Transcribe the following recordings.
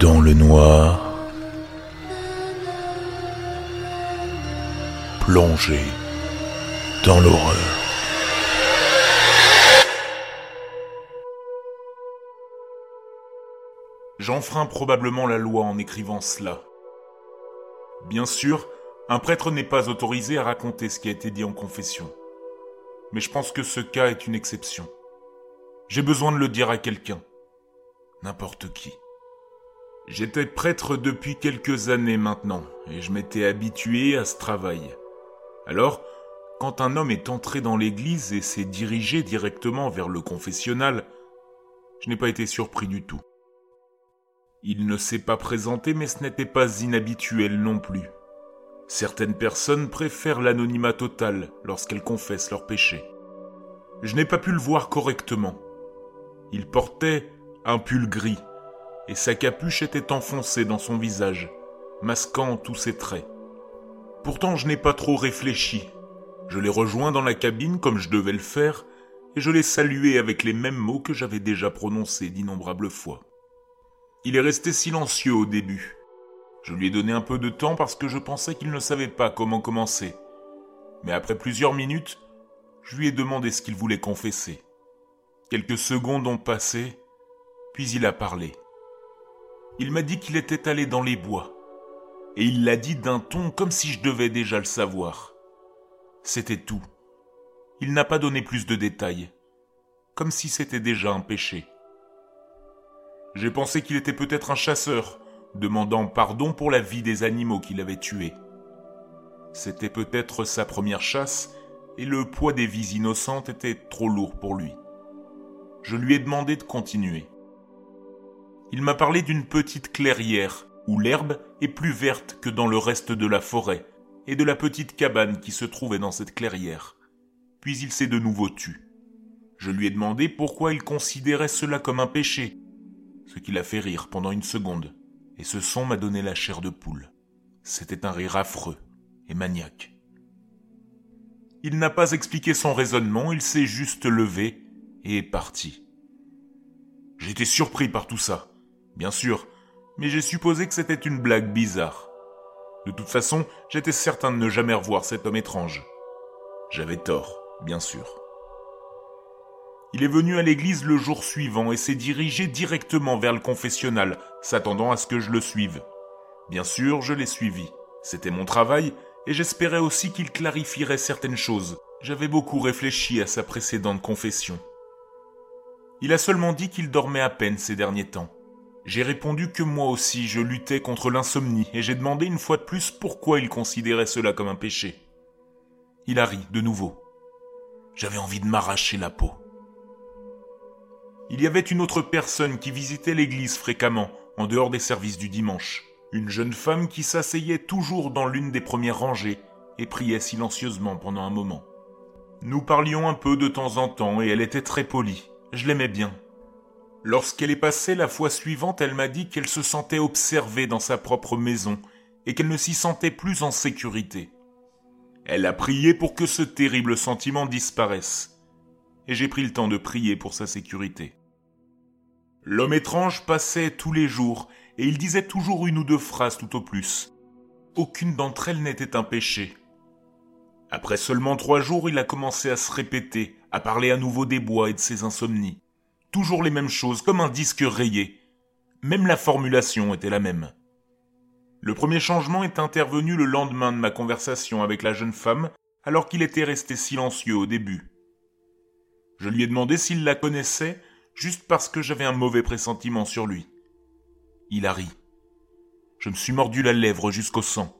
Dans le noir, plongé dans l'horreur. J'enfreins probablement la loi en écrivant cela. Bien sûr, un prêtre n'est pas autorisé à raconter ce qui a été dit en confession. Mais je pense que ce cas est une exception. J'ai besoin de le dire à quelqu'un. N'importe qui. J'étais prêtre depuis quelques années maintenant, et je m'étais habitué à ce travail. Alors, quand un homme est entré dans l'église et s'est dirigé directement vers le confessionnal, je n'ai pas été surpris du tout. Il ne s'est pas présenté, mais ce n'était pas inhabituel non plus. Certaines personnes préfèrent l'anonymat total lorsqu'elles confessent leurs péchés. Je n'ai pas pu le voir correctement. Il portait un pull gris, et sa capuche était enfoncée dans son visage, masquant tous ses traits. Pourtant je n'ai pas trop réfléchi. Je l'ai rejoint dans la cabine comme je devais le faire, et je l'ai salué avec les mêmes mots que j'avais déjà prononcés d'innombrables fois. Il est resté silencieux au début. Je lui ai donné un peu de temps parce que je pensais qu'il ne savait pas comment commencer. Mais après plusieurs minutes, je lui ai demandé ce qu'il voulait confesser. Quelques secondes ont passé, puis il a parlé. Il m'a dit qu'il était allé dans les bois, et il l'a dit d'un ton comme si je devais déjà le savoir. C'était tout. Il n'a pas donné plus de détails, comme si c'était déjà un péché. J'ai pensé qu'il était peut-être un chasseur, demandant pardon pour la vie des animaux qu'il avait tués. C'était peut-être sa première chasse, et le poids des vies innocentes était trop lourd pour lui. Je lui ai demandé de continuer. Il m'a parlé d'une petite clairière où l'herbe est plus verte que dans le reste de la forêt, et de la petite cabane qui se trouvait dans cette clairière. Puis il s'est de nouveau tu. Je lui ai demandé pourquoi il considérait cela comme un péché, ce qui l'a fait rire pendant une seconde, et ce son m'a donné la chair de poule. C'était un rire affreux et maniaque. Il n'a pas expliqué son raisonnement, il s'est juste levé et est parti. J'étais surpris par tout ça, bien sûr, mais j'ai supposé que c'était une blague bizarre. De toute façon, j'étais certain de ne jamais revoir cet homme étrange. J'avais tort, bien sûr. Il est venu à l'église le jour suivant et s'est dirigé directement vers le confessionnal, s'attendant à ce que je le suive. Bien sûr, je l'ai suivi. C'était mon travail, et j'espérais aussi qu'il clarifierait certaines choses. J'avais beaucoup réfléchi à sa précédente confession. Il a seulement dit qu'il dormait à peine ces derniers temps. J'ai répondu que moi aussi je luttais contre l'insomnie et j'ai demandé une fois de plus pourquoi il considérait cela comme un péché. Il a ri de nouveau. J'avais envie de m'arracher la peau. Il y avait une autre personne qui visitait l'église fréquemment, en dehors des services du dimanche. Une jeune femme qui s'asseyait toujours dans l'une des premières rangées et priait silencieusement pendant un moment. Nous parlions un peu de temps en temps et elle était très polie. Je l'aimais bien. Lorsqu'elle est passée la fois suivante, elle m'a dit qu'elle se sentait observée dans sa propre maison et qu'elle ne s'y sentait plus en sécurité. Elle a prié pour que ce terrible sentiment disparaisse. Et j'ai pris le temps de prier pour sa sécurité. L'homme étrange passait tous les jours et il disait toujours une ou deux phrases tout au plus. Aucune d'entre elles n'était un péché. Après seulement trois jours, il a commencé à se répéter, à parler à nouveau des bois et de ses insomnies. Toujours les mêmes choses, comme un disque rayé. Même la formulation était la même. Le premier changement est intervenu le lendemain de ma conversation avec la jeune femme, alors qu'il était resté silencieux au début. Je lui ai demandé s'il la connaissait, juste parce que j'avais un mauvais pressentiment sur lui. Il a ri. Je me suis mordu la lèvre jusqu'au sang.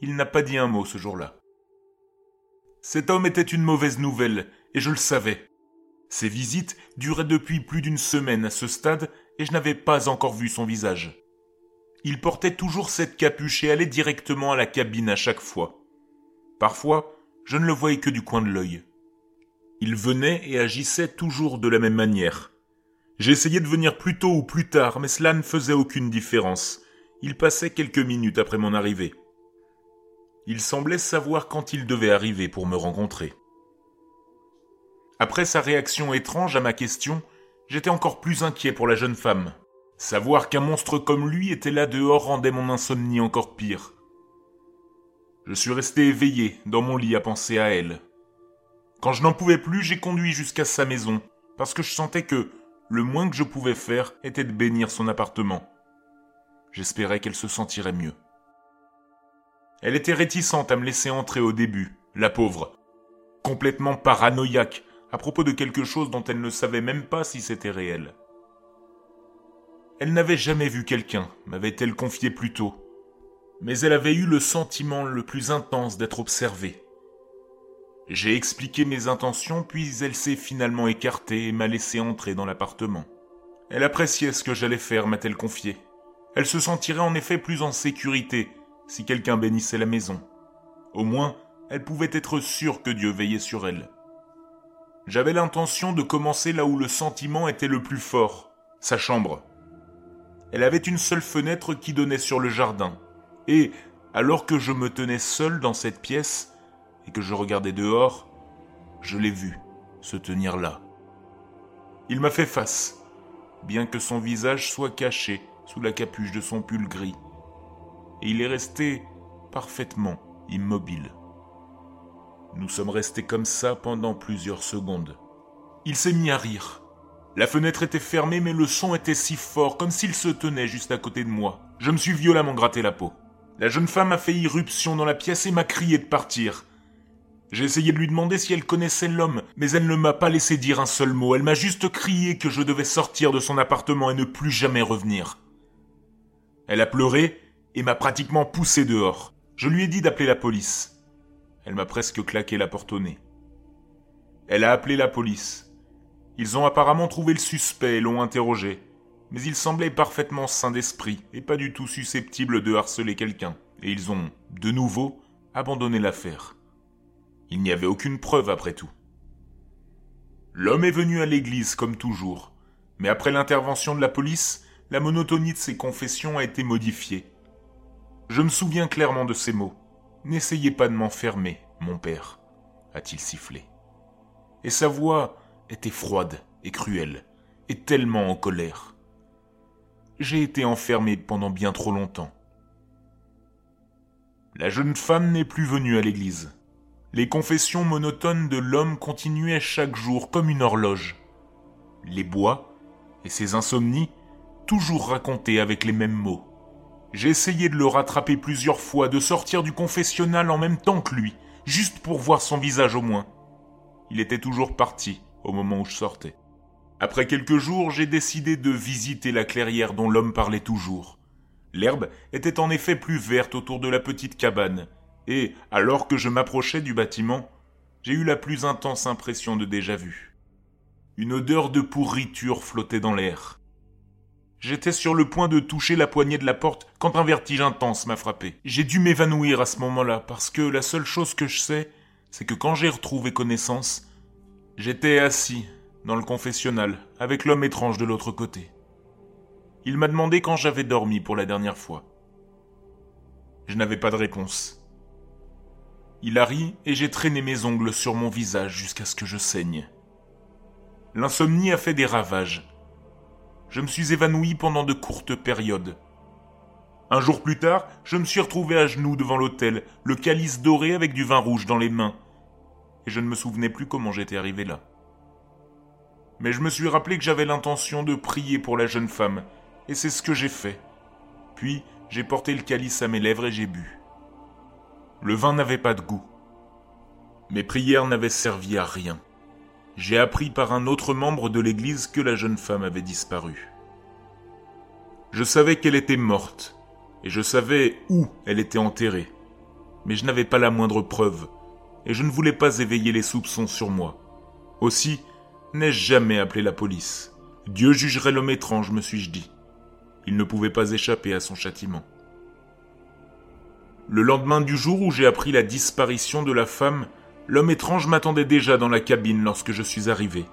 Il n'a pas dit un mot ce jour-là. Cet homme était une mauvaise nouvelle, et je le savais. Ses visites duraient depuis plus d'une semaine à ce stade et je n'avais pas encore vu son visage. Il portait toujours cette capuche et allait directement à la cabine à chaque fois. Parfois, je ne le voyais que du coin de l'œil. Il venait et agissait toujours de la même manière. J'essayais de venir plus tôt ou plus tard, mais cela ne faisait aucune différence. Il passait quelques minutes après mon arrivée. Il semblait savoir quand il devait arriver pour me rencontrer. Après sa réaction étrange à ma question, j'étais encore plus inquiet pour la jeune femme. Savoir qu'un monstre comme lui était là dehors rendait mon insomnie encore pire. Je suis resté éveillé dans mon lit à penser à elle. Quand je n'en pouvais plus, j'ai conduit jusqu'à sa maison, parce que je sentais que le moins que je pouvais faire était de bénir son appartement. J'espérais qu'elle se sentirait mieux. Elle était réticente à me laisser entrer au début, la pauvre, complètement paranoïaque à propos de quelque chose dont elle ne savait même pas si c'était réel. Elle n'avait jamais vu quelqu'un, m'avait-elle confié plus tôt. Mais elle avait eu le sentiment le plus intense d'être observée. J'ai expliqué mes intentions, puis elle s'est finalement écartée et m'a laissé entrer dans l'appartement. Elle appréciait ce que j'allais faire, m'a-t-elle confié. Elle se sentirait en effet plus en sécurité si quelqu'un bénissait la maison. Au moins, elle pouvait être sûre que Dieu veillait sur elle. J'avais l'intention de commencer là où le sentiment était le plus fort, sa chambre. Elle avait une seule fenêtre qui donnait sur le jardin. Et, alors que je me tenais seul dans cette pièce, et que je regardais dehors, je l'ai vu se tenir là. Il m'a fait face, bien que son visage soit caché sous la capuche de son pull gris. Et il est resté parfaitement immobile. Nous sommes restés comme ça pendant plusieurs secondes. Il s'est mis à rire, la fenêtre était fermée, mais le son était si fort, comme s'il se tenait juste à côté de moi. Je me suis violemment gratté la peau. La jeune femme a fait irruption dans la pièce et m'a crié de partir. J'ai essayé de lui demander si elle connaissait l'homme, mais elle ne m'a pas laissé dire un seul mot. Elle m'a juste crié que je devais sortir de son appartement et ne plus jamais revenir. Elle a pleuré et m'a pratiquement poussé dehors. Je lui ai dit d'appeler la police. Elle m'a presque claqué la porte au nez. Elle a appelé la police. Ils ont apparemment trouvé le suspect et l'ont interrogé. Mais il semblait parfaitement sain d'esprit et pas du tout susceptible de harceler quelqu'un. Et ils ont, de nouveau, abandonné l'affaire. Il n'y avait aucune preuve après tout. L'homme est venu à l'église comme toujours, mais après l'intervention de la police, la monotonie de ses confessions a été modifiée. Je me souviens clairement de ces mots. N'essayez pas de m'enfermer, mon père, a-t-il sifflé. Et sa voix était froide et cruelle, et tellement en colère. J'ai été enfermé pendant bien trop longtemps. La jeune femme n'est plus venue à l'église. Les confessions monotones de l'homme continuaient chaque jour comme une horloge. Les bois et ses insomnies, toujours racontées avec les mêmes mots. J'ai essayé de le rattraper plusieurs fois, de sortir du confessionnal en même temps que lui, juste pour voir son visage au moins. Il était toujours parti, au moment où je sortais. Après quelques jours, j'ai décidé de visiter la clairière dont l'homme parlait toujours. L'herbe était en effet plus verte autour de la petite cabane, et, alors que je m'approchais du bâtiment, j'ai eu la plus intense impression de déjà-vu. Une odeur de pourriture flottait dans l'air. J'étais sur le point de toucher la poignée de la porte quand un vertige intense m'a frappé. J'ai dû m'évanouir à ce moment-là parce que la seule chose que je sais, c'est que quand j'ai retrouvé connaissance, J'étais assis dans le confessionnal avec l'homme étrange de l'autre côté. Il m'a demandé quand j'avais dormi pour la dernière fois. Je n'avais pas de réponse. Il a ri et j'ai traîné mes ongles sur mon visage jusqu'à ce que je saigne. L'insomnie a fait des ravages. Je me suis évanoui pendant de courtes périodes. Un jour plus tard, je me suis retrouvé à genoux devant l'hôtel, le calice doré avec du vin rouge dans les mains, et je ne me souvenais plus comment j'étais arrivé là. Mais je me suis rappelé que j'avais l'intention de prier pour la jeune femme, et c'est ce que j'ai fait. Puis j'ai porté le calice à mes lèvres et j'ai bu. Le vin n'avait pas de goût. Mes prières n'avaient servi à rien. J'ai appris par un autre membre de l'Église que la jeune femme avait disparu. Je savais qu'elle était morte, et je savais où elle était enterrée, mais je n'avais pas la moindre preuve, et je ne voulais pas éveiller les soupçons sur moi. Aussi, n'ai-je jamais appelé la police. Dieu jugerait l'homme étrange, me suis-je dit. Il ne pouvait pas échapper à son châtiment. Le lendemain du jour où j'ai appris la disparition de la femme, l'homme étrange m'attendait déjà dans la cabine lorsque je suis arrivé.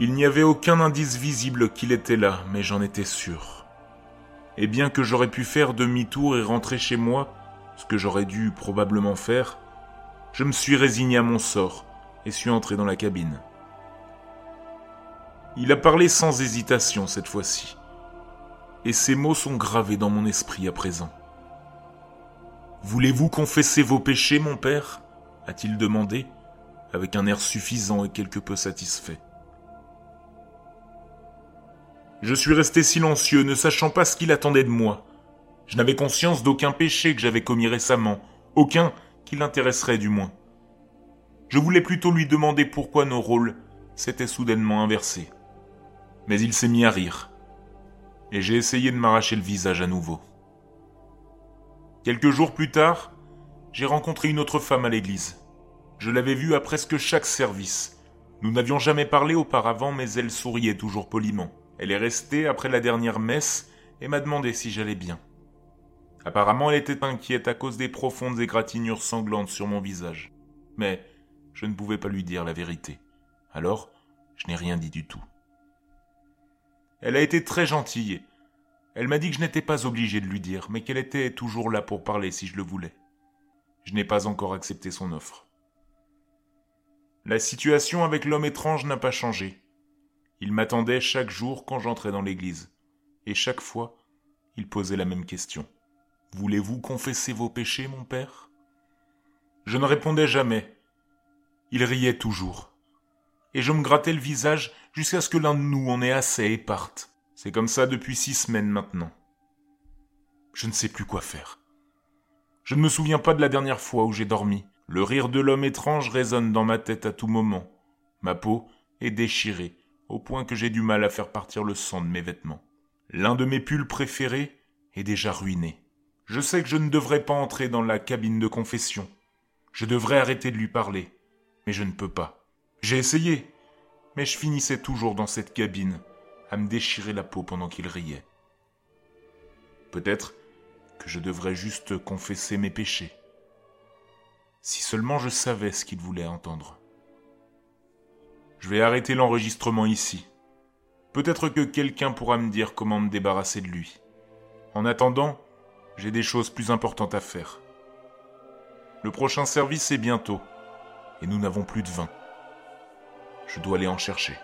Il n'y avait aucun indice visible qu'il était là, mais j'en étais sûr. Et bien que j'aurais pu faire demi-tour et rentrer chez moi, ce que j'aurais dû probablement faire, je me suis résigné à mon sort et suis entré dans la cabine. Il a parlé sans hésitation cette fois-ci. et ces mots sont gravés dans mon esprit à présent. Voulez-vous confesser vos péchés, mon père? A-t-il demandé, avec un air suffisant et quelque peu satisfait. Je suis resté silencieux, ne sachant pas ce qu'il attendait de moi. Je n'avais conscience d'aucun péché que j'avais commis récemment, aucun qui l'intéresserait du moins. Je voulais plutôt lui demander pourquoi nos rôles s'étaient soudainement inversés. Mais il s'est mis à rire, et j'ai essayé de m'arracher le visage à nouveau. Quelques jours plus tard, j'ai rencontré une autre femme à l'église. Je l'avais vue à presque chaque service. Nous n'avions jamais parlé auparavant, mais elle souriait toujours poliment. Elle est restée après la dernière messe et m'a demandé si j'allais bien. Apparemment, elle était inquiète à cause des profondes égratignures sanglantes sur mon visage. Mais je ne pouvais pas lui dire la vérité. Alors, je n'ai rien dit du tout. Elle a été très gentille. Elle m'a dit que je n'étais pas obligé de lui dire, mais qu'elle était toujours là pour parler si je le voulais. Je n'ai pas encore accepté son offre. La situation avec l'homme étrange n'a pas changé. Il m'attendait chaque jour quand j'entrais dans l'église, et chaque fois, il posait la même question. Voulez-vous confesser vos péchés, mon père? Je ne répondais jamais. Il riait toujours. Et je me grattais le visage jusqu'à ce que l'un de nous en ait assez et parte. C'est comme ça depuis six semaines maintenant. Je ne sais plus quoi faire. Je ne me souviens pas de la dernière fois où j'ai dormi. Le rire de l'homme étrange résonne dans ma tête à tout moment. Ma peau est déchirée, au point que j'ai du mal à faire partir le sang de mes vêtements. L'un de mes pulls préférés est déjà ruiné. Je sais que je ne devrais pas entrer dans la cabine de confession. Je devrais arrêter de lui parler. Mais je ne peux pas. J'ai essayé. Mais je finissais toujours dans cette cabine, à me déchirer la peau pendant qu'il riait. Peut-être que je devrais juste confesser mes péchés. Si seulement je savais ce qu'il voulait entendre. Je vais arrêter l'enregistrement ici. Peut-être que quelqu'un pourra me dire comment me débarrasser de lui. En attendant, j'ai des choses plus importantes à faire. Le prochain service est bientôt, et nous n'avons plus de vin. Je dois aller en chercher.